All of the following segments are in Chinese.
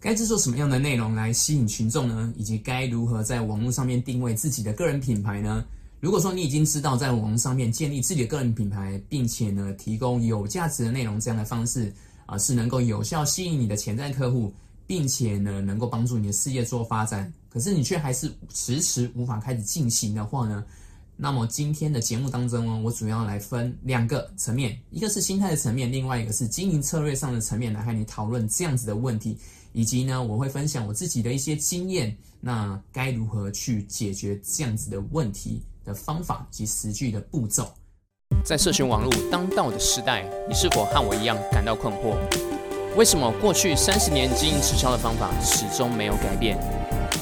该制作什么样的内容来吸引群众呢？以及该如何在网络上面定位自己的个人品牌呢？如果说你已经知道在网络上面建立自己的个人品牌，并且呢提供有价值的内容这样的方式啊，是能够有效吸引你的潜在客户，并且呢能够帮助你的事业做发展，可是你却还是迟迟无法开始进行的话呢？那么今天的节目当中呢，我主要来分两个层面，一个是心态的层面，另外一个是经营策略上的层面来和你讨论这样子的问题。以及呢，我会分享我自己的一些经验，那该如何去解决这样子的问题的方法及实际的步骤。在社群网络当道的时代，你是否和我一样感到困惑？为什么过去三十年经营直销的方法始终没有改变？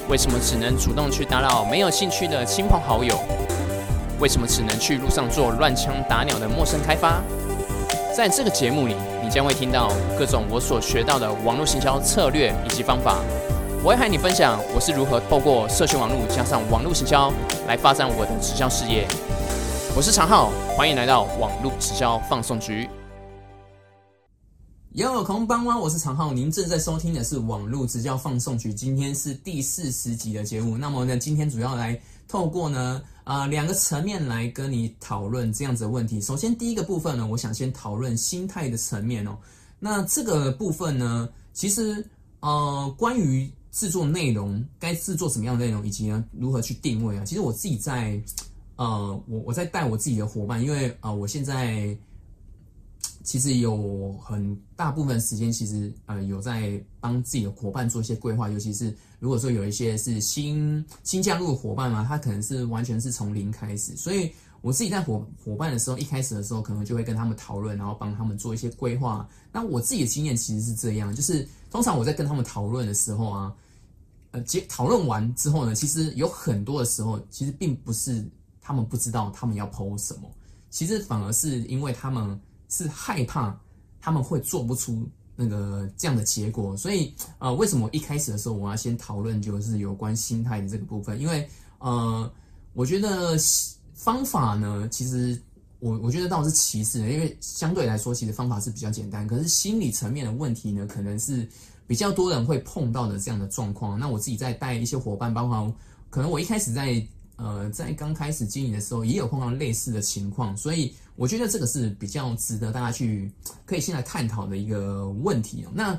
为什么只能主动去打扰没有兴趣的亲朋好友？为什么只能去路上做乱枪打鸟的陌生开发？在这个节目里，你将会听到各种我所学到的网络行销策略以及方法。我会和你分享我是如何透过社群网络加上网络行销来发展我的直销事业。我是常浩，欢迎来到网络直销放送局。有空帮吗？我是常浩，您正在收听的是网络直销放送局，今天是第四十集的节目。那么呢，今天主要来透过呢。啊，两个层面来跟你讨论这样子的问题。首先，第一个部分呢，我想先讨论心态的层面哦。那这个部分呢，其实呃，关于制作内容，该制作什么样的内容，以及呢如何去定位啊，其实我自己在呃，我我在带我自己的伙伴，因为啊，我现在。其实有很大部分时间，其实呃有在帮自己的伙伴做一些规划，尤其是如果说有一些是新新加入的伙伴嘛，他可能是完全是从零开始，所以我自己在伙伙伴的时候，一开始的时候可能就会跟他们讨论，然后帮他们做一些规划。那我自己的经验其实是这样，就是通常我在跟他们讨论的时候啊，呃，结讨论完之后呢，其实有很多的时候，其实并不是他们不知道他们要剖什么，其实反而是因为他们。是害怕他们会做不出那个这样的结果，所以呃，为什么一开始的时候我要先讨论就是有关心态的这个部分？因为呃，我觉得方法呢，其实我我觉得倒是其次，因为相对来说，其实方法是比较简单，可是心理层面的问题呢，可能是比较多人会碰到的这样的状况。那我自己在带一些伙伴，包括可能我一开始在。呃，在刚开始经营的时候，也有碰到类似的情况，所以我觉得这个是比较值得大家去可以先来探讨的一个问题。那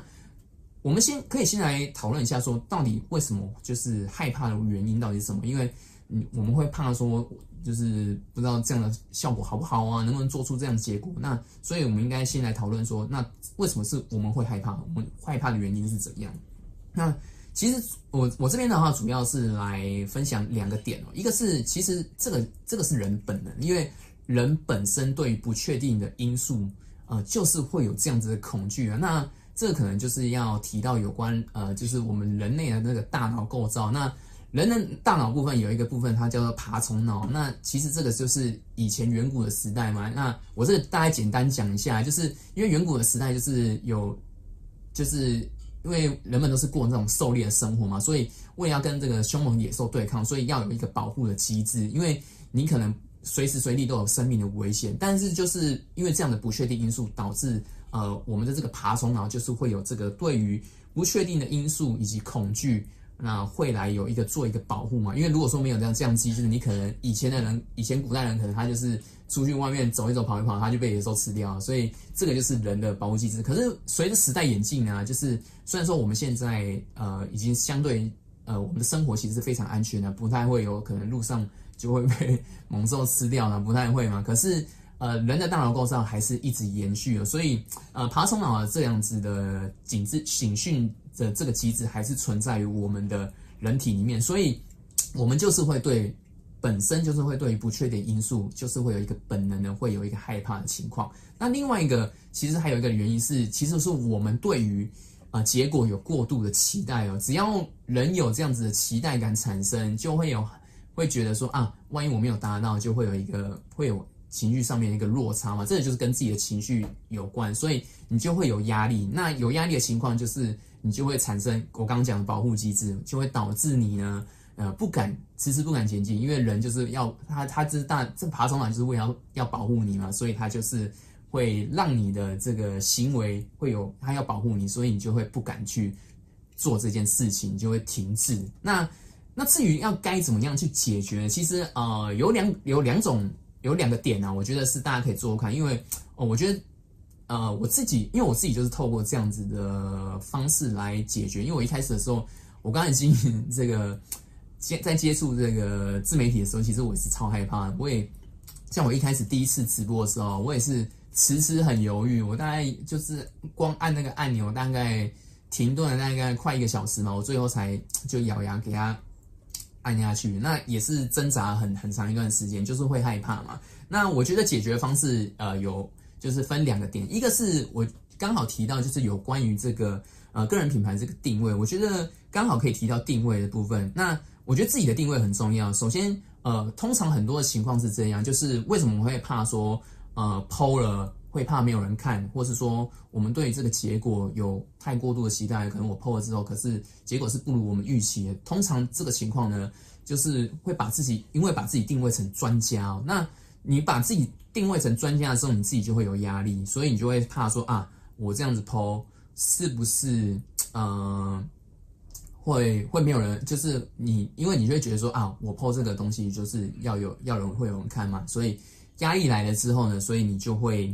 我们先可以先来讨论一下，说到底为什么就是害怕的原因到底是什么？因为嗯，我们会怕说就是不知道这样的效果好不好啊，能不能做出这样的结果？那所以我们应该先来讨论说，那为什么是我们会害怕？我们害怕的原因是怎样？那。其实我我这边的话，主要是来分享两个点哦。一个是其实这个这个是人本能，因为人本身对于不确定的因素，呃，就是会有这样子的恐惧啊。那这可能就是要提到有关呃，就是我们人类的那个大脑构造。那人的大脑部分有一个部分，它叫做爬虫脑。那其实这个就是以前远古的时代嘛。那我这大概简单讲一下，就是因为远古的时代就是有就是。因为人们都是过那种狩猎的生活嘛，所以为了要跟这个凶猛野兽对抗，所以要有一个保护的机制。因为你可能随时随地都有生命的危险，但是就是因为这样的不确定因素，导致呃我们的这个爬虫脑就是会有这个对于不确定的因素以及恐惧。那会来有一个做一个保护嘛？因为如果说没有这样这样机制，你可能以前的人，以前古代人可能他就是出去外面走一走、跑一跑，他就被野兽吃掉。所以这个就是人的保护机制。可是随着时代演进啊，就是虽然说我们现在呃已经相对呃我们的生活其实是非常安全的，不太会有可能路上就会被猛兽吃掉了，不太会嘛。可是呃人的大脑构造还是一直延续了，所以呃爬虫脑这样子的警示警讯。的这个机制还是存在于我们的人体里面，所以我们就是会对本身就是会对于不确定因素，就是会有一个本能的会有一个害怕的情况。那另外一个其实还有一个原因是，其实是我们对于啊结果有过度的期待哦。只要人有这样子的期待感产生，就会有会觉得说啊，万一我没有达到，就会有一个会有。情绪上面一个落差嘛，这个就是跟自己的情绪有关，所以你就会有压力。那有压力的情况，就是你就会产生我刚刚讲的保护机制，就会导致你呢，呃，不敢迟迟不敢前进，因为人就是要他他这大这爬虫卵就是为了要保护你嘛，所以他就是会让你的这个行为会有他要保护你，所以你就会不敢去做这件事情，你就会停滞。那那至于要该怎么样去解决，其实呃有两有两种有两个点呢，我觉得是大家可以做看，因为哦，我觉得呃我自己，因为我自己就是透过这样子的方式来解决，因为我一开始的时候，我刚才经这个接在接触这个自媒体的时候，其实我是超害怕，我也像我一开始第一次直播的时候，我也是。迟迟很犹豫，我大概就是光按那个按钮，大概停顿了大概快一个小时嘛，我最后才就咬牙给他按下去。那也是挣扎很很长一段时间，就是会害怕嘛。那我觉得解决方式呃有就是分两个点，一个是我刚好提到就是有关于这个呃个人品牌这个定位，我觉得刚好可以提到定位的部分。那我觉得自己的定位很重要。首先呃，通常很多的情况是这样，就是为什么我会怕说。呃，剖了会怕没有人看，或是说我们对这个结果有太过度的期待，可能我剖了之后，可是结果是不如我们预期的。通常这个情况呢，就是会把自己因为把自己定位成专家，那你把自己定位成专家的时候，你自己就会有压力，所以你就会怕说啊，我这样子剖是不是呃会会没有人？就是你因为你就会觉得说啊，我剖这个东西就是要有要人会有人看嘛，所以。压力来了之后呢，所以你就会，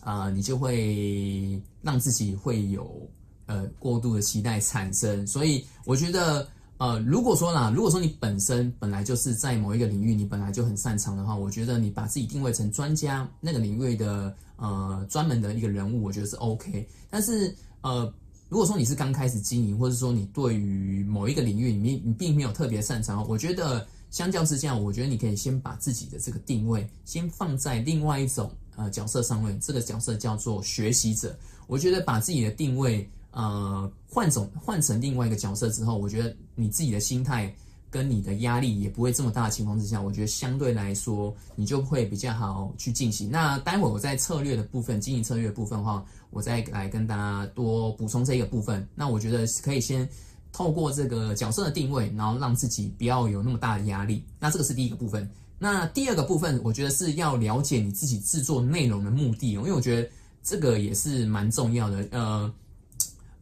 啊，你就会让自己会有呃过度的期待产生。所以我觉得，呃，如果说啦，如果说你本身本来就是在某一个领域，你本来就很擅长的话，我觉得你把自己定位成专家，那个领域的呃专门的一个人物，我觉得是 OK。但是呃，如果说你是刚开始经营，或者说你对于某一个领域你你并没有特别擅长，我觉得。相较之下，我觉得你可以先把自己的这个定位先放在另外一种呃角色上面，这个角色叫做学习者。我觉得把自己的定位呃换种换成另外一个角色之后，我觉得你自己的心态跟你的压力也不会这么大的情况之下，我觉得相对来说你就会比较好去进行。那待会我在策略的部分，经营策略的部分的话，我再来跟大家多补充这一个部分。那我觉得可以先。透过这个角色的定位，然后让自己不要有那么大的压力。那这个是第一个部分。那第二个部分，我觉得是要了解你自己制作内容的目的，因为我觉得这个也是蛮重要的。呃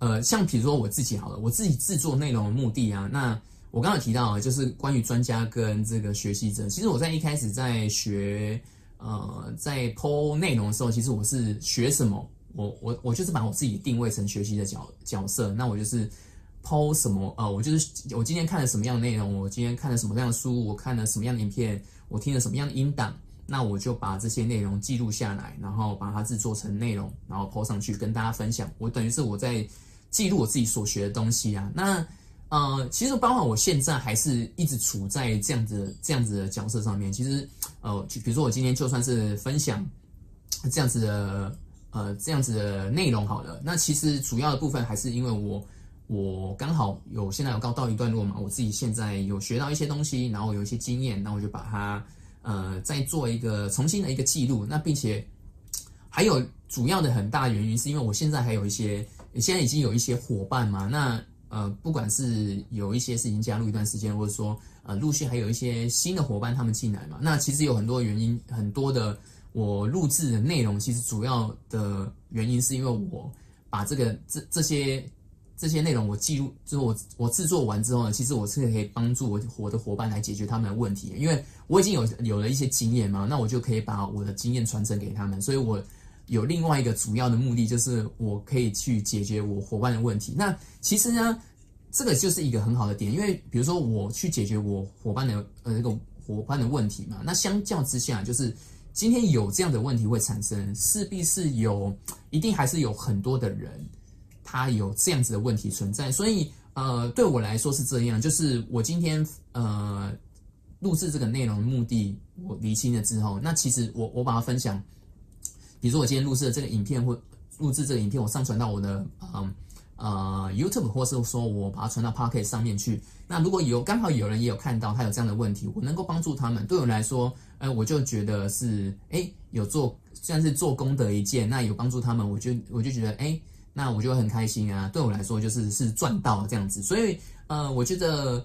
呃，像比如说我自己好了，我自己制作内容的目的啊，那我刚刚提到啊就是关于专家跟这个学习者。其实我在一开始在学呃在剖内容的时候，其实我是学什么？我我我就是把我自己定位成学习的角角色，那我就是。抛什么？呃，我就是我今天看了什么样的内容，我今天看了什么样的书，我看了什么样的影片，我听了什么样的音档，那我就把这些内容记录下来，然后把它制作成内容，然后抛上去跟大家分享。我等于是我在记录我自己所学的东西啊。那呃，其实包括我现在还是一直处在这样子这样子的角色上面。其实呃，就比如说我今天就算是分享这样子的呃这样子的内容好了，那其实主要的部分还是因为我。我刚好有现在有告到一段落嘛，我自己现在有学到一些东西，然后有一些经验，那我就把它呃再做一个重新的一个记录。那并且还有主要的很大原因是因为我现在还有一些，现在已经有一些伙伴嘛，那呃不管是有一些是已经加入一段时间，或者说呃陆续还有一些新的伙伴他们进来嘛，那其实有很多原因，很多的我录制的内容其实主要的原因是因为我把这个这这些。这些内容我记录之后，我我制作完之后呢，其实我是可以帮助我我的伙伴来解决他们的问题，因为我已经有有了一些经验嘛，那我就可以把我的经验传承给他们。所以我有另外一个主要的目的，就是我可以去解决我伙伴的问题。那其实呢，这个就是一个很好的点，因为比如说我去解决我伙伴的呃这个伙伴的问题嘛，那相较之下，就是今天有这样的问题会产生，势必是有一定还是有很多的人。他有这样子的问题存在，所以呃，对我来说是这样，就是我今天呃录制这个内容的目的，我理清了之后，那其实我我把它分享，比如说我今天录制的这个影片或录制这个影片，我上传到我的嗯呃 YouTube，或是说我把它传到 Pocket 上面去，那如果有刚好有人也有看到他有这样的问题，我能够帮助他们，对我来说，哎，我就觉得是哎有做算是做功德一件，那有帮助他们，我就我就觉得哎。那我就很开心啊！对我来说，就是是赚到这样子。所以，呃，我觉得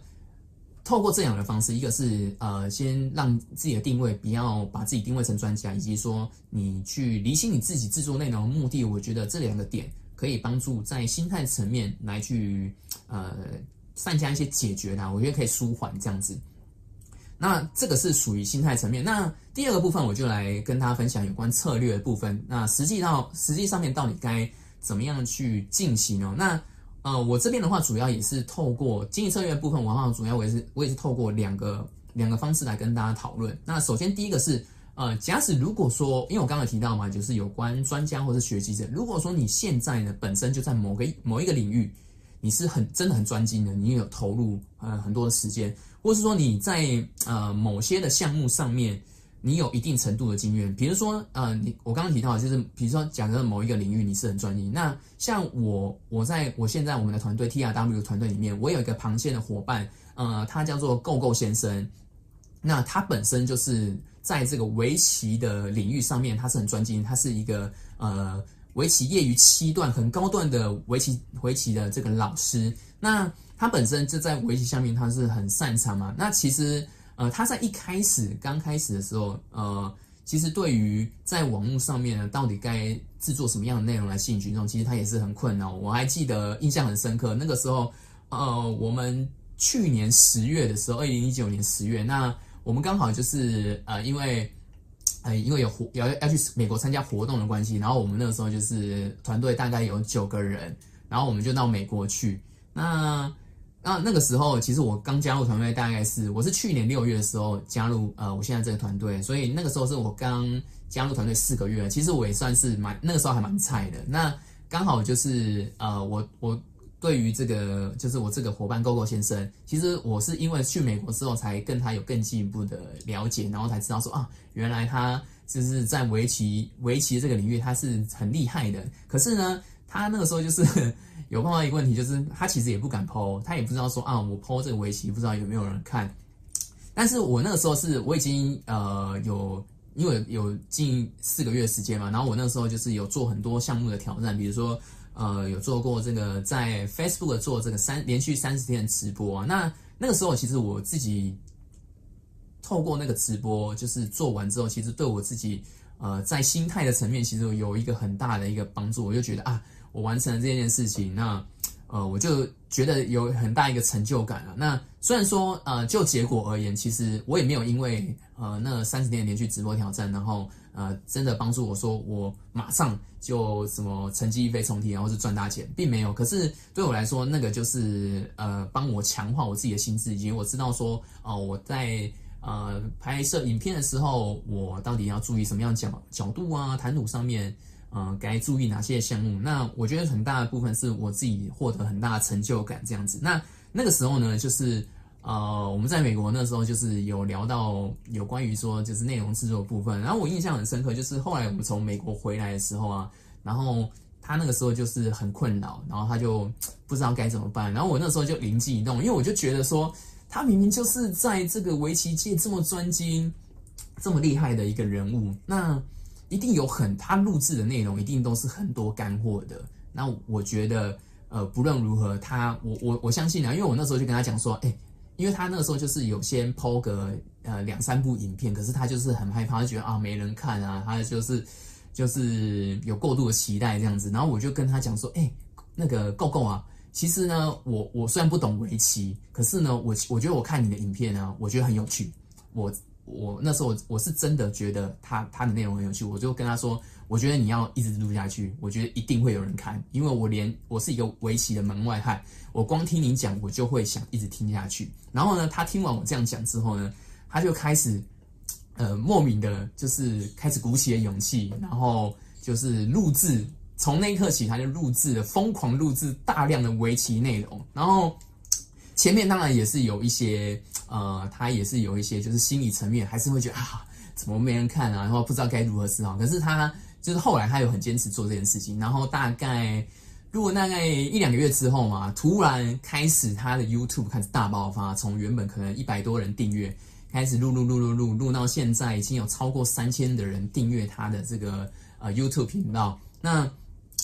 透过这样的方式，一个是呃，先让自己的定位不要把自己定位成专家，以及说你去理清你自己制作内容目的。我觉得这两个点可以帮助在心态层面来去呃善加一些解决的，我觉得可以舒缓这样子。那这个是属于心态层面。那第二个部分，我就来跟大家分享有关策略的部分。那实际到实际上面到底该怎么样去进行呢？那呃，我这边的话，主要也是透过经济策略部分，我好主要我也是我也是透过两个两个方式来跟大家讨论。那首先第一个是呃，假使如果说，因为我刚刚提到嘛，就是有关专家或是学习者，如果说你现在呢本身就在某个某一个领域，你是很真的很专精的，你有投入呃很多的时间。或是说你在呃某些的项目上面，你有一定程度的经验，比如说呃你我刚刚提到就是，比如说讲的某一个领域你是很专业，那像我我在我现在我们的团队 T R W 团队里面，我有一个螃蟹的伙伴，呃他叫做 Go Go 先生，那他本身就是在这个围棋的领域上面，他是很专精，他是一个呃围棋业余七段很高段的围棋围棋的这个老师，那。他本身就在围棋下面，他是很擅长嘛。那其实，呃，他在一开始刚开始的时候，呃，其实对于在网络上面呢，到底该制作什么样的内容来吸引群众，其实他也是很困扰。我还记得印象很深刻，那个时候，呃，我们去年十月的时候，二零一九年十月，那我们刚好就是呃，因为，呃，因为有活要要去美国参加活动的关系，然后我们那个时候就是团队大概有九个人，然后我们就到美国去，那。那那个时候，其实我刚加入团队，大概是我是去年六月的时候加入呃，我现在这个团队，所以那个时候是我刚加入团队四个月，其实我也算是蛮那个时候还蛮菜的。那刚好就是呃，我我对于这个就是我这个伙伴 GoGo 先生，其实我是因为去美国之后才跟他有更进一步的了解，然后才知道说啊，原来他就是在围棋围棋这个领域他是很厉害的。可是呢，他那个时候就是。有碰到一个问题，就是他其实也不敢剖，他也不知道说啊，我剖这个围棋不知道有没有人看。但是我那个时候是我已经呃有，因为有近四个月时间嘛，然后我那个时候就是有做很多项目的挑战，比如说呃有做过这个在 Facebook 做这个三连续三十天的直播。那那个时候其实我自己透过那个直播，就是做完之后，其实对我自己呃在心态的层面，其实有一个很大的一个帮助，我就觉得啊。我完成了这件事情，那呃，我就觉得有很大一个成就感了。那虽然说呃，就结果而言，其实我也没有因为呃那三十天连续直播挑战，然后呃真的帮助我说我马上就什么成绩一飞冲天，然后是赚大钱，并没有。可是对我来说，那个就是呃帮我强化我自己的心智，以及我知道说哦我在呃拍摄影片的时候，我到底要注意什么样角角度啊，谈吐上面。嗯，该注意哪些项目？那我觉得很大的部分是我自己获得很大的成就感这样子。那那个时候呢，就是呃，我们在美国那时候就是有聊到有关于说就是内容制作部分。然后我印象很深刻，就是后来我们从美国回来的时候啊，然后他那个时候就是很困扰，然后他就不知道该怎么办。然后我那时候就灵机一动，因为我就觉得说他明明就是在这个围棋界这么专精、这么厉害的一个人物，那。一定有很他录制的内容，一定都是很多干货的。那我觉得，呃，不论如何，他我我我相信啊，因为我那时候就跟他讲说，哎，因为他那个时候就是有先抛个呃两三部影片，可是他就是很害怕，他觉得啊没人看啊，他就是就是有过度的期待这样子。然后我就跟他讲说，哎，那个够够啊，其实呢，我我虽然不懂围棋，可是呢，我我觉得我看你的影片呢，我觉得很有趣，我。我那时候我是真的觉得他他的内容很有趣，我就跟他说，我觉得你要一直录下去，我觉得一定会有人看，因为我连我是一个围棋的门外汉，我光听你讲，我就会想一直听下去。然后呢，他听完我这样讲之后呢，他就开始呃莫名的，就是开始鼓起了勇气，然后就是录制，从那一刻起他就录制了，疯狂录制大量的围棋内容，然后。前面当然也是有一些，呃，他也是有一些，就是心理层面还是会觉得啊，怎么没人看啊，然后不知道该如何是好。可是他就是后来他有很坚持做这件事情，然后大概如果大概一两个月之后嘛，突然开始他的 YouTube 开始大爆发，从原本可能一百多人订阅，开始录录录录录录到现在已经有超过三千的人订阅他的这个呃 YouTube 频道。那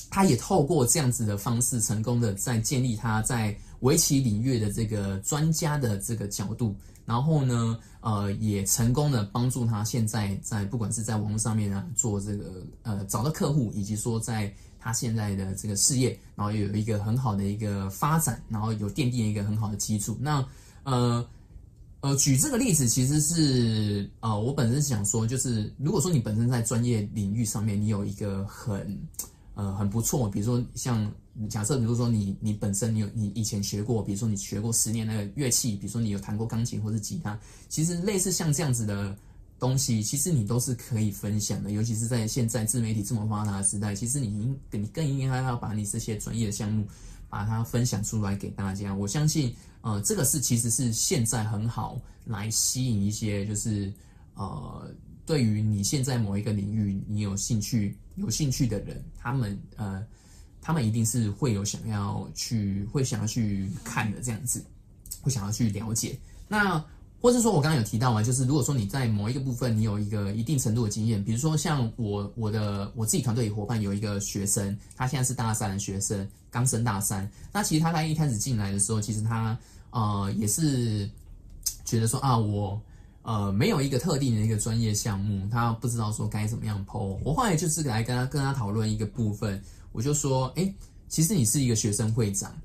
他也透过这样子的方式，成功的在建立他在。围棋领域的这个专家的这个角度，然后呢，呃，也成功的帮助他现在在不管是在网络上面啊做这个呃找到客户，以及说在他现在的这个事业，然后有一个很好的一个发展，然后有奠定一个很好的基础。那呃呃，举这个例子其实是呃，我本身想说，就是如果说你本身在专业领域上面，你有一个很呃很不错，比如说像假设，比如说你你本身你有你以前学过，比如说你学过十年那个乐器，比如说你有弹过钢琴或是吉他，其实类似像这样子的东西，其实你都是可以分享的。尤其是在现在自媒体这么发达的时代，其实你应你更应该要把你这些专业的项目把它分享出来给大家。我相信。呃，这个是其实是现在很好来吸引一些，就是呃，对于你现在某一个领域你有兴趣、有兴趣的人，他们呃，他们一定是会有想要去、会想要去看的这样子，会想要去了解。那或者说我刚刚有提到嘛，就是如果说你在某一个部分你有一个一定程度的经验，比如说像我我的我自己团队伙伴有一个学生，他现在是大三的学生，刚升大三。那其实他在一开始进来的时候，其实他呃，也是觉得说啊，我呃没有一个特定的一个专业项目，他不知道说该怎么样剖。我后来就是来跟他跟他讨论一个部分，我就说，哎，其实你是一个学生会长，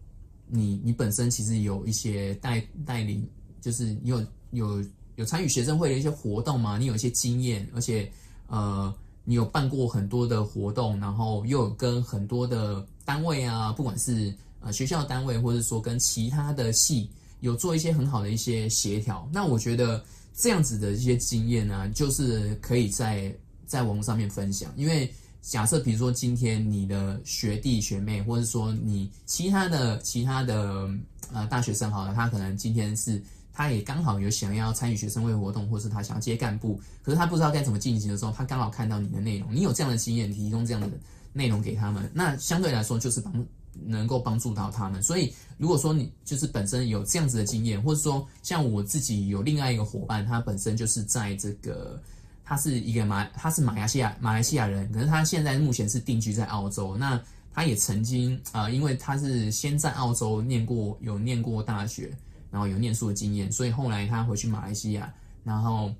你你本身其实有一些带带领，就是你有有有参与学生会的一些活动嘛，你有一些经验，而且呃，你有办过很多的活动，然后又有跟很多的单位啊，不管是呃学校单位，或者说跟其他的系。有做一些很好的一些协调，那我觉得这样子的一些经验呢，就是可以在在网络上面分享。因为假设比如说今天你的学弟学妹，或者说你其他的其他的呃大学生好了，他可能今天是他也刚好有想要参与学生会活动，或是他想要接干部，可是他不知道该怎么进行的时候，他刚好看到你的内容，你有这样的经验，提供这样的内容给他们，那相对来说就是帮。能够帮助到他们，所以如果说你就是本身有这样子的经验，或者说像我自己有另外一个伙伴，他本身就是在这个，他是一个马，他是马来西亚马来西亚人，可是他现在目前是定居在澳洲。那他也曾经啊，因为他是先在澳洲念过，有念过大学，然后有念书的经验，所以后来他回去马来西亚，然后。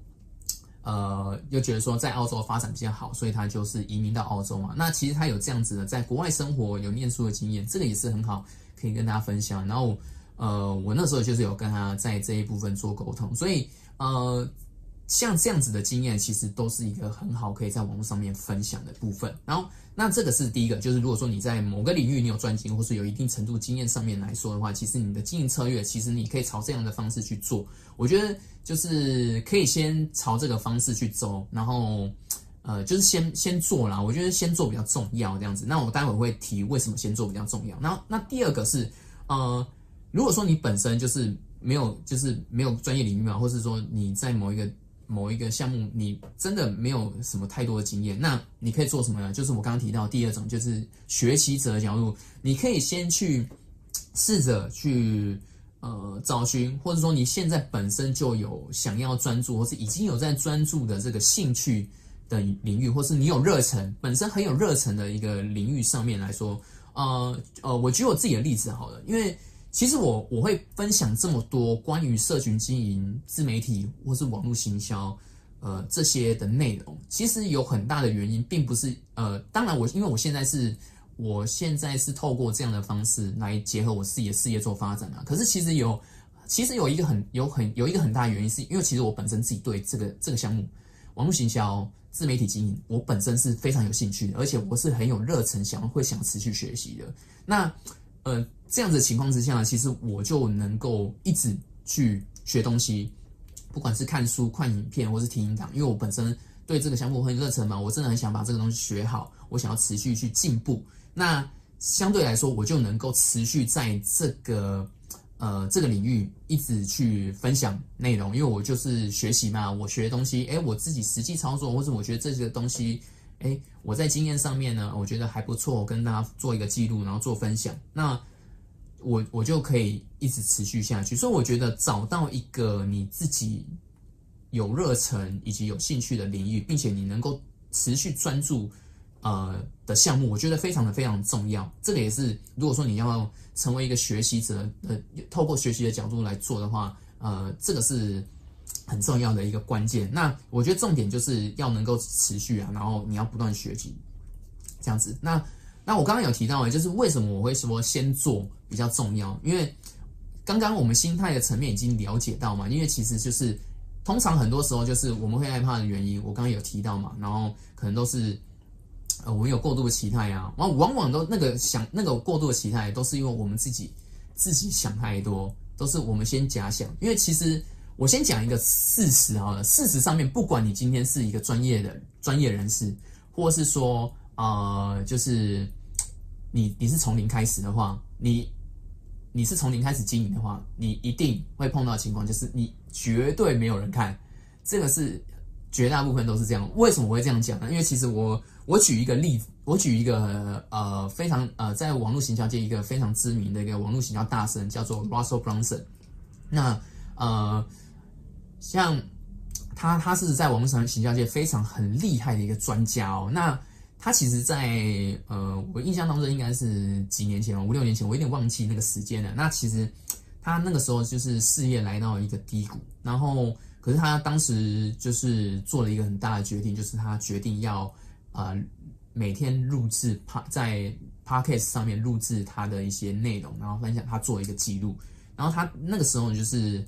呃，又觉得说在澳洲发展比较好，所以他就是移民到澳洲嘛。那其实他有这样子的在国外生活、有念书的经验，这个也是很好，可以跟大家分享。然后，呃，我那时候就是有跟他在这一部分做沟通，所以呃。像这样子的经验，其实都是一个很好可以在网络上面分享的部分。然后，那这个是第一个，就是如果说你在某个领域你有专精，或是有一定程度经验上面来说的话，其实你的经营策略，其实你可以朝这样的方式去做。我觉得就是可以先朝这个方式去走，然后呃，就是先先做啦。我觉得先做比较重要，这样子。那我待会会提为什么先做比较重要。然后，那第二个是呃，如果说你本身就是没有就是没有专业领域嘛，或是说你在某一个某一个项目，你真的没有什么太多的经验，那你可以做什么呢？就是我刚刚提到第二种，就是学习者的角度，你可以先去试着去呃找寻，或者说你现在本身就有想要专注，或是已经有在专注的这个兴趣的领域，或是你有热忱，本身很有热忱的一个领域上面来说，呃呃，我举我自己的例子好了，因为。其实我我会分享这么多关于社群经营、自媒体或是网络行销，呃这些的内容，其实有很大的原因，并不是呃，当然我因为我现在是我现在是透过这样的方式来结合我自己的事业做发展啊。可是其实有其实有一个很有很有一个很大的原因，是因为其实我本身自己对这个这个项目网络行销、自媒体经营，我本身是非常有兴趣的，而且我是很有热忱，想会想持续学习的。那呃。这样子的情况之下呢，其实我就能够一直去学东西，不管是看书、看影片，或是听音档，因为我本身对这个项目很热忱嘛，我真的很想把这个东西学好，我想要持续去进步。那相对来说，我就能够持续在这个呃这个领域一直去分享内容，因为我就是学习嘛，我学的东西，诶，我自己实际操作，或者我觉得这些东西，诶，我在经验上面呢，我觉得还不错，跟大家做一个记录，然后做分享。那我我就可以一直持续下去，所以我觉得找到一个你自己有热忱以及有兴趣的领域，并且你能够持续专注呃的项目，我觉得非常的非常重要。这个也是如果说你要成为一个学习者，呃，透过学习的角度来做的话，呃，这个是很重要的一个关键。那我觉得重点就是要能够持续啊，然后你要不断学习这样子。那那我刚刚有提到，就是为什么我会说先做比较重要，因为刚刚我们心态的层面已经了解到嘛，因为其实就是通常很多时候就是我们会害怕的原因，我刚刚有提到嘛，然后可能都是呃我们有过度的期待啊，往往往都那个想那个过度的期待，都是因为我们自己自己想太多，都是我们先假想，因为其实我先讲一个事实好了，事实上面不管你今天是一个专业的专业人士，或是说呃就是。你你是从零开始的话，你你是从零开始经营的话，你一定会碰到的情况就是你绝对没有人看，这个是绝大部分都是这样。为什么我会这样讲呢？因为其实我我举一个例子，我举一个呃非常呃在网络行销界一个非常知名的一个网络行销大神，叫做 Russell Brunson。那呃像他他是在网络上行销界非常很厉害的一个专家哦。那他其实，在呃，我印象当中应该是几年前哦五六年前，我有点忘记那个时间了。那其实他那个时候就是事业来到一个低谷，然后可是他当时就是做了一个很大的决定，就是他决定要呃每天录制趴在 podcast 上面录制他的一些内容，然后分享他做一个记录。然后他那个时候就是。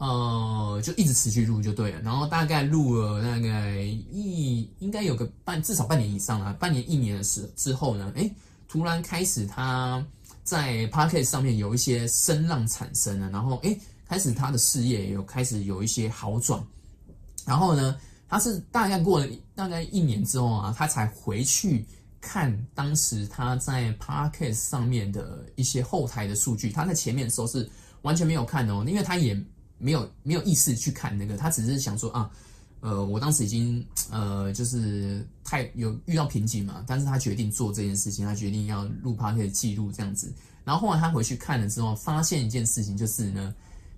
呃，就一直持续录就对了，然后大概录了大概一应该有个半至少半年以上了，半年一年的时之后呢，哎，突然开始他在 p o c k e t 上面有一些声浪产生了，然后哎，开始他的事业有开始有一些好转，然后呢，他是大概过了大概一年之后啊，他才回去看当时他在 p o c k e t 上面的一些后台的数据，他在前面的时候是完全没有看哦，因为他也。没有没有意识去看那个，他只是想说啊，呃，我当时已经呃，就是太有遇到瓶颈嘛，但是他决定做这件事情，他决定要录 p o d 记录这样子。然后后来他回去看了之后，发现一件事情就是呢，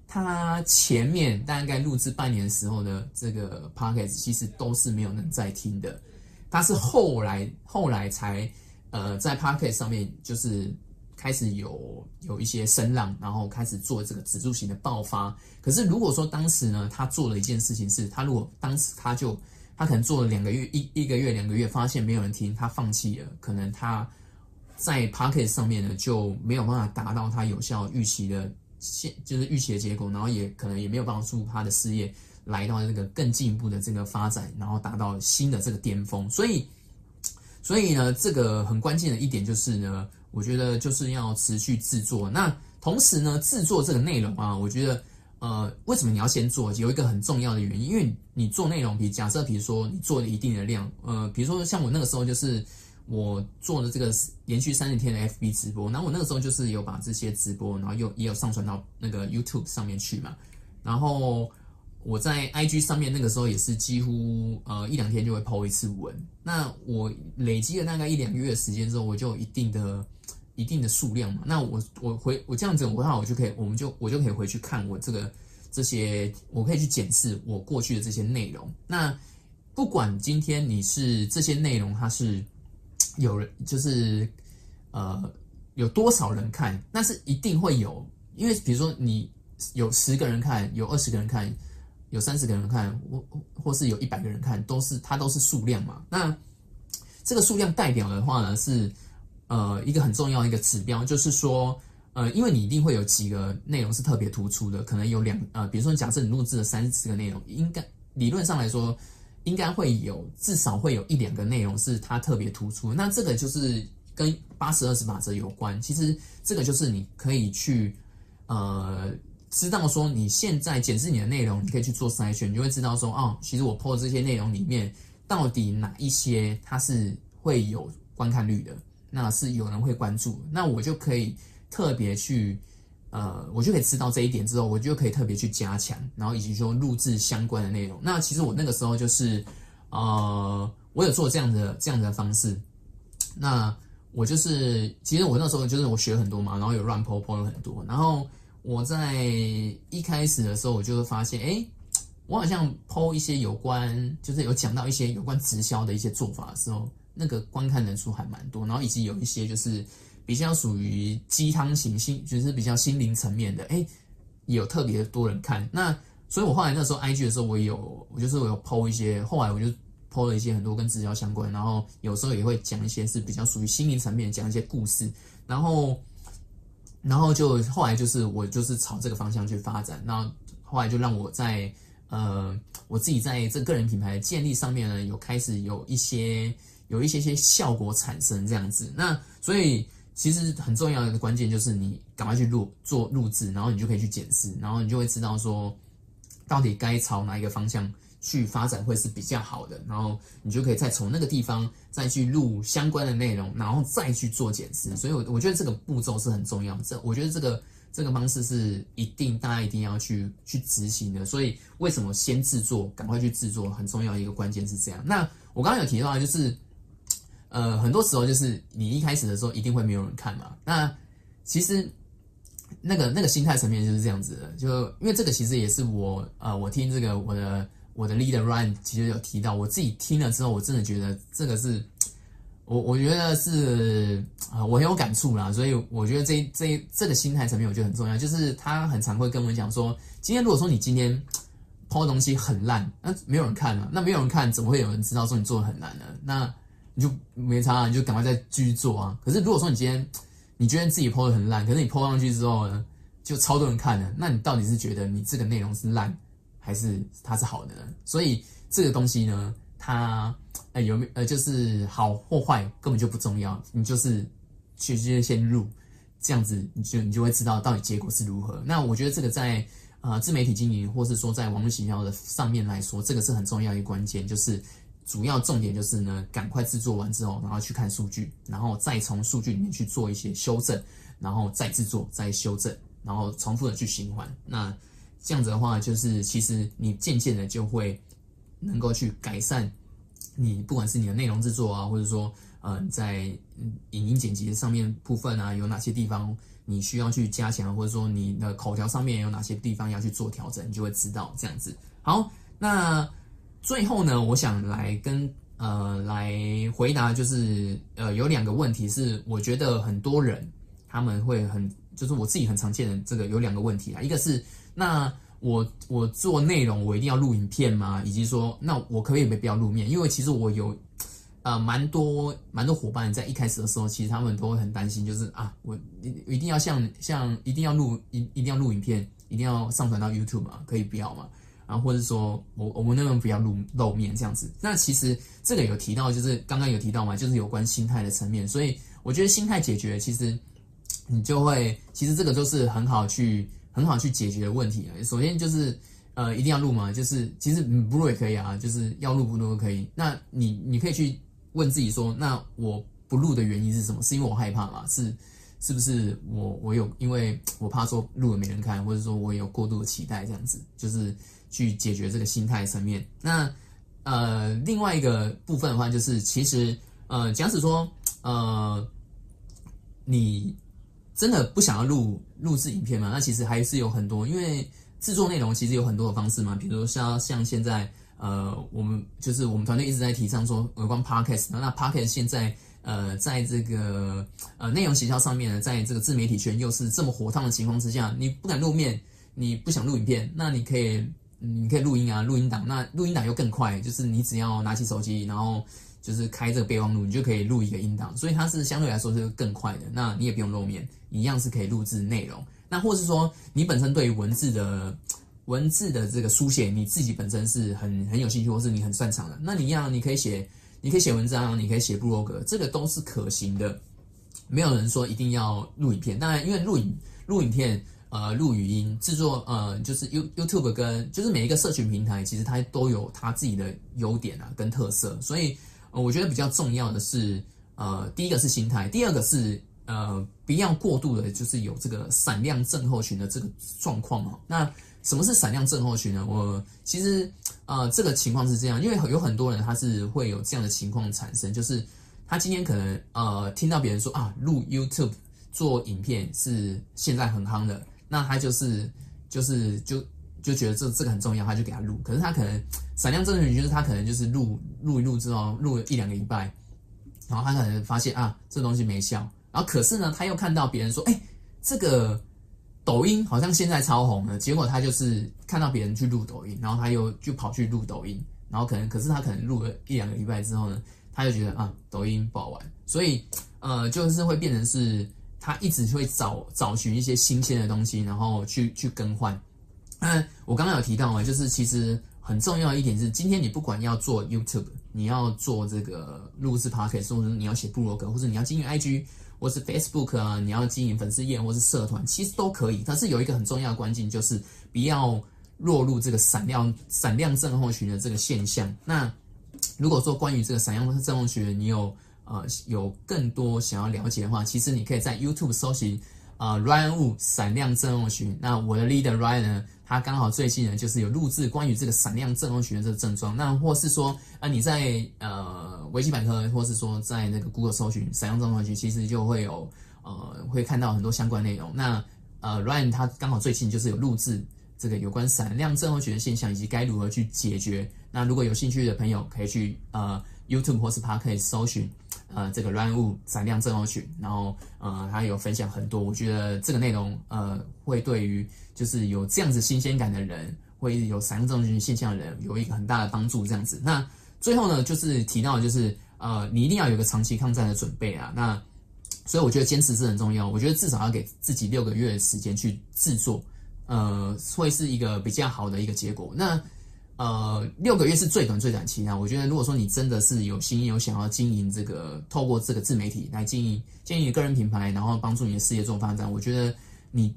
他前面大概录制半年的时候的这个 p o d 其实都是没有人在听的，他是后来后来才呃在 p o d 上面就是。开始有有一些声浪，然后开始做这个指数型的爆发。可是如果说当时呢，他做了一件事情，是他如果当时他就他可能做了两个月一一个月两个月，发现没有人听，他放弃了，可能他在 p o c k e t 上面呢就没有办法达到他有效预期的现就是预期的结果，然后也可能也没有帮助他的事业来到这个更进一步的这个发展，然后达到新的这个巅峰。所以所以呢，这个很关键的一点就是呢。我觉得就是要持续制作，那同时呢，制作这个内容啊，我觉得，呃，为什么你要先做？有一个很重要的原因，因为你做内容，比假设，比如说你做了一定的量，呃，比如说像我那个时候就是我做了这个连续三十天的 FB 直播，然后我那个时候就是有把这些直播，然后又也有上传到那个 YouTube 上面去嘛，然后。我在 IG 上面那个时候也是几乎呃一两天就会 PO 一次文，那我累积了大概一两个月的时间之后，我就有一定的一定的数量嘛。那我我回我这样子的话，我就可以，我们就我就可以回去看我这个这些，我可以去检视我过去的这些内容。那不管今天你是这些内容，它是有人就是呃有多少人看，那是一定会有，因为比如说你有十个人看，有二十个人看。有三十个人看，或或是有一百个人看，都是它都是数量嘛。那这个数量代表的话呢，是呃一个很重要的一个指标，就是说呃，因为你一定会有几个内容是特别突出的，可能有两呃，比如说假设你录制了三十个内容，应该理论上来说，应该会有至少会有一两个内容是它特别突出。那这个就是跟八十二十法则有关。其实这个就是你可以去呃。知道说你现在检视你的内容，你可以去做筛选，你就会知道说，哦，其实我 po 这些内容里面，到底哪一些它是会有观看率的，那是有人会关注，那我就可以特别去，呃，我就可以知道这一点之后，我就可以特别去加强，然后以及说录制相关的内容。那其实我那个时候就是，呃，我有做这样的这样的方式，那我就是，其实我那时候就是我学很多嘛，然后有乱 po po 了很多，然后。我在一开始的时候，我就会发现，哎，我好像抛一些有关，就是有讲到一些有关直销的一些做法的时候，那个观看人数还蛮多，然后以及有一些就是比较属于鸡汤型心，就是比较心灵层面的，哎，有特别多人看。那所以我后来那时候 IG 的时候，我有我就是我有抛一些，后来我就 PO 了一些很多跟直销相关，然后有时候也会讲一些是比较属于心灵层面，讲一些故事，然后然后就后来就是我就是朝这个方向去发展，那后来就让我在呃我自己在这个人品牌的建立上面呢，有开始有一些有一些些效果产生这样子，那所以。其实很重要的关键就是你赶快去录做录制，然后你就可以去检视，然后你就会知道说，到底该朝哪一个方向去发展会是比较好的，然后你就可以再从那个地方再去录相关的内容，然后再去做检视。所以，我我觉得这个步骤是很重要。这我觉得这个这个方式是一定大家一定要去去执行的。所以，为什么先制作，赶快去制作，很重要一个关键是这样。那我刚刚有提到就是。呃，很多时候就是你一开始的时候一定会没有人看嘛。那其实那个那个心态层面就是这样子的，就因为这个其实也是我呃，我听这个我的我的 leader Ryan 其实有提到，我自己听了之后，我真的觉得这个是我我觉得是啊，我很有感触啦。所以我觉得这这这个心态层面我觉得很重要，就是他很常会跟我们讲说，今天如果说你今天抛东西很烂，那没有人看了，那没有人看，怎么会有人知道说你做的很难呢？那你就没差，你就赶快再继续做啊！可是如果说你今天你觉得自己 PO 的很烂，可是你 PO 上去之后呢，就超多人看了，那你到底是觉得你这个内容是烂，还是它是好的呢？所以这个东西呢，它呃有没呃就是好或坏根本就不重要，你就是去先先入，这样子你就你就会知道到底结果是如何。那我觉得这个在呃自媒体经营，或是说在网络营销的上面来说，这个是很重要一个关键，就是。主要重点就是呢，赶快制作完之后，然后去看数据，然后再从数据里面去做一些修正，然后再制作、再修正，然后重复的去循环。那这样子的话，就是其实你渐渐的就会能够去改善你不管是你的内容制作啊，或者说嗯在影音剪辑上面部分啊，有哪些地方你需要去加强，或者说你的口条上面有哪些地方要去做调整，你就会知道这样子。好，那。最后呢，我想来跟呃来回答，就是呃有两个问题是我觉得很多人他们会很，就是我自己很常见的这个有两个问题啊，一个是那我我做内容我一定要录影片吗？以及说那我可以没必要露面？因为其实我有呃蛮多蛮多伙伴在一开始的时候，其实他们都会很担心，就是啊我一定要像像一定要录一一定要录影片，一定要上传到 YouTube 嘛？可以不要吗？然后或者说我我们能不能不要露露面这样子？那其实这个有提到，就是刚刚有提到嘛，就是有关心态的层面。所以我觉得心态解决，其实你就会，其实这个就是很好去很好去解决的问题了。首先就是呃，一定要录嘛？就是其实不录也可以啊，就是要录不录都可以。那你你可以去问自己说，那我不录的原因是什么？是因为我害怕吗？是是不是我我有因为我怕说录了没人看，或者说我有过度的期待这样子？就是。去解决这个心态层面。那呃，另外一个部分的话，就是其实呃，假使说呃，你真的不想要录录制影片嘛？那其实还是有很多，因为制作内容其实有很多的方式嘛。比如像像现在呃，我们就是我们团队一直在提倡说有关 podcast。那 podcast 现在呃，在这个呃内容营销上面呢，在这个自媒体圈又是这么火烫的情况之下，你不敢露面，你不想录影片，那你可以。你可以录音啊，录音档，那录音档又更快，就是你只要拿起手机，然后就是开这个备忘录，你就可以录一个音档，所以它是相对来说是更快的。那你也不用露面，一样是可以录制内容。那或是说你本身对于文字的文字的这个书写，你自己本身是很很有兴趣，或是你很擅长的，那你一样你可以写，你可以写文章，你可以写部落格，这个都是可行的。没有人说一定要录影片，当然因为录影录影片。呃，录语音制作，呃，就是 You YouTube 跟就是每一个社群平台，其实它都有它自己的优点啊，跟特色。所以，我觉得比较重要的是，呃，第一个是心态，第二个是呃，不要过度的，就是有这个闪亮症候群的这个状况哦。那什么是闪亮症候群呢？我其实呃，这个情况是这样，因为有很多人他是会有这样的情况产生，就是他今天可能呃听到别人说啊，录 YouTube 做影片是现在很夯的。那他就是就是就就觉得这这个很重要，他就给他录。可是他可能闪亮证据就是他可能就是录录一录之后录了一两个礼拜，然后他可能发现啊这东西没效。然后可是呢他又看到别人说哎这个抖音好像现在超红了，结果他就是看到别人去录抖音，然后他又就跑去录抖音，然后可能可是他可能录了一两个礼拜之后呢，他就觉得啊，抖音不好玩，所以呃，就是会变成是他一直会找找寻一些新鲜的东西，然后去去更换。那我刚刚有提到啊，就是其实很重要的一点是，今天你不管要做 YouTube，你要做这个录制 Podcast，或者你要写部落格，或者你要经营 IG，或是 Facebook 啊，你要经营粉丝页或是社团，其实都可以。但是有一个很重要的关键，就是不要落入这个闪亮闪亮症候群的这个现象。那如果说关于这个闪亮症候群，你有呃有更多想要了解的话，其实你可以在 YouTube 搜寻啊 Ryan Wu 闪亮症候群。那我的 Leader Ryan 呢？他刚好最近呢，就是有录制关于这个闪亮症候群的这个症状。那或是说啊，你在呃维基百科，或是说在那个 Google 搜寻闪亮症候群，其实就会有呃会看到很多相关内容。那呃，Ryan 他刚好最近就是有录制这个有关闪亮症候群的现象以及该如何去解决。那如果有兴趣的朋友，可以去呃 YouTube 或是 Park 搜寻。呃，这个 Run Wu 闪亮症候群，然后呃，他有分享很多，我觉得这个内容呃，会对于就是有这样子新鲜感的人，会有闪亮症候群现象的人，有一个很大的帮助。这样子，那最后呢，就是提到就是呃，你一定要有个长期抗战的准备啊。那所以我觉得坚持是很重要，我觉得至少要给自己六个月的时间去制作，呃，会是一个比较好的一个结果。那呃，六个月是最短最短期啊！我觉得，如果说你真的是有心有想要经营这个，透过这个自媒体来经营经营个人品牌，然后帮助你的事业做发展，我觉得你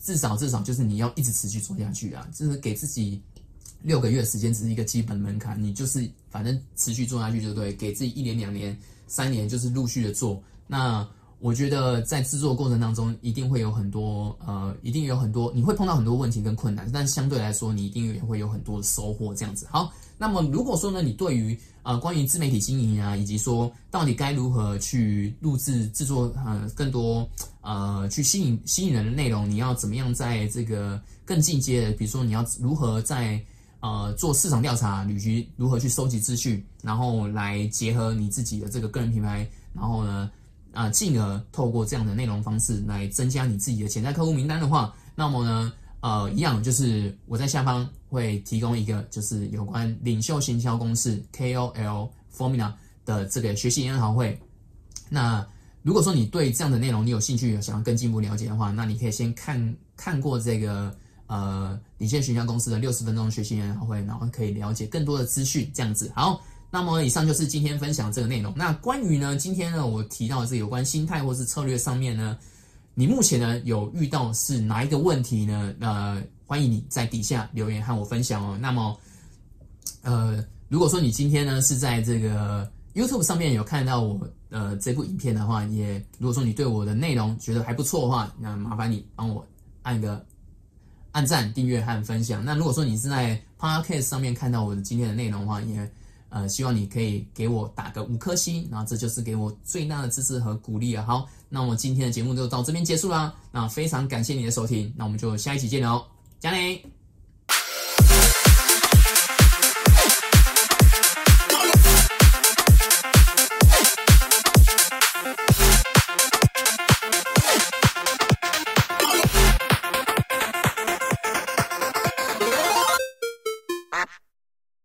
至少至少就是你要一直持续做下去啊！就是给自己六个月时间，只是一个基本门槛，你就是反正持续做下去就对，给自己一年、两年、三年，就是陆续的做那。我觉得在制作过程当中，一定会有很多呃，一定有很多你会碰到很多问题跟困难，但相对来说，你一定也会有很多的收获。这样子好，那么如果说呢，你对于呃关于自媒体经营啊，以及说到底该如何去录制制作呃更多呃去吸引吸引人的内容，你要怎么样在这个更进阶的，比如说你要如何在呃做市场调查，以及如何去收集资讯，然后来结合你自己的这个个人品牌，然后呢？啊，进而透过这样的内容方式来增加你自己的潜在客户名单的话，那么呢，呃，一样就是我在下方会提供一个就是有关领袖行销公式 KOL Formula 的这个学习研讨会。那如果说你对这样的内容你有兴趣，想要更进一步了解的话，那你可以先看看过这个呃领袖行销公司的六十分钟学习研讨会，然后可以了解更多的资讯，这样子好。那么以上就是今天分享这个内容。那关于呢，今天呢，我提到的是有关心态或是策略上面呢，你目前呢有遇到是哪一个问题呢？呃，欢迎你在底下留言和我分享哦。那么，呃，如果说你今天呢是在这个 YouTube 上面有看到我呃这部影片的话，也如果说你对我的内容觉得还不错的话，那麻烦你帮我按个按赞、订阅和分享。那如果说你是在 Podcast 上面看到我的今天的内容的话，也呃，希望你可以给我打个五颗星，那这就是给我最大的支持和鼓励了。好，那我今天的节目就到这边结束啦。那非常感谢你的收听，那我们就下一期见喽，加内。